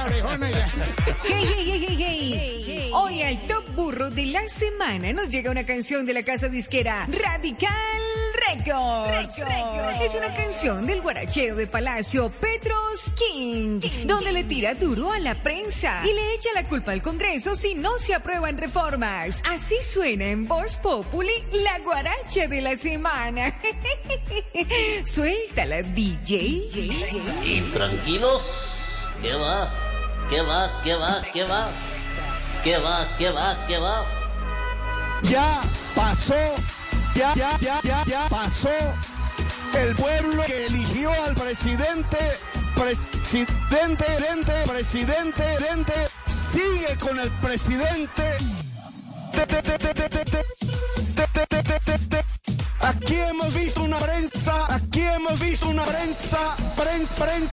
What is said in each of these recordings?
Hey, hey, hey, hey, hey. Hoy al top burro de la semana nos llega una canción de la casa disquera Radical Records. Es una canción del guarachero de Palacio Petros King, donde le tira duro a la prensa y le echa la culpa al Congreso si no se aprueban reformas. Así suena en Voz Populi la guaracha de la semana. Suéltala, DJ. Y tranquilos, ¿qué va? ¿Qué va? ¿Qué va? ¿Qué va? ¿Qué va? ¿Qué va? ¿Qué va? Ya pasó, ya, ya, ya, ya, ya pasó el pueblo que eligió al presidente, presidente, presidente, presidente, presidente, sigue con el presidente. Aquí hemos visto una prensa, aquí hemos visto una prensa, prensa, prensa.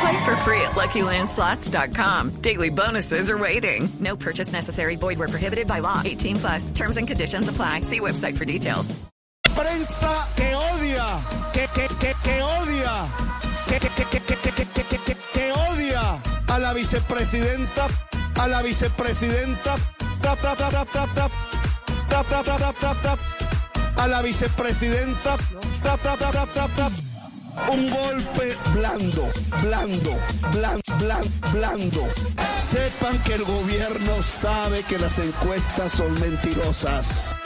Play for free at LuckyLandSlots.com. Daily bonuses are waiting. No purchase necessary. Void were prohibited by law. 18 plus. Terms and conditions apply. See website for details. Prensa que odia, que, que, que, que odia, que, que, que, que, que, que, que, que, que odia a la vicepresidenta, a la vicepresidenta, tap, tap, tap, tap, tap, tap, tap, tap, tap, tap, tap, tap, a la vicepresidenta, tap, tap, tap, tap, tap, tap. Un golpe blando, blando, blando, blando, blando. Sepan que el gobierno sabe que las encuestas son mentirosas.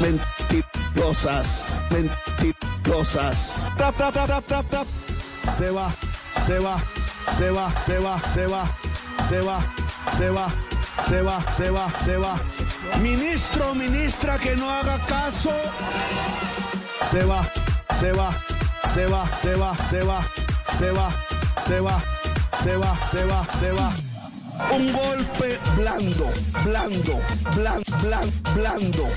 Mentirosas, mentirosas. Tap, tap, tap, tap, tap, tap. Se va, se va, se va, se va, se va, se va, se va, se va, se va, se va. Ministro, ministra que no haga caso. Se va, se va se va, se va, se va, se va, se va, se va, se va, se va. Un golpe blando, blando, blando, blando, blando.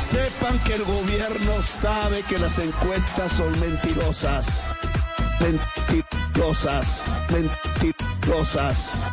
Sepan que el gobierno sabe que las encuestas son mentirosas. Mentirosas, mentirosas.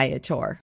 Viator.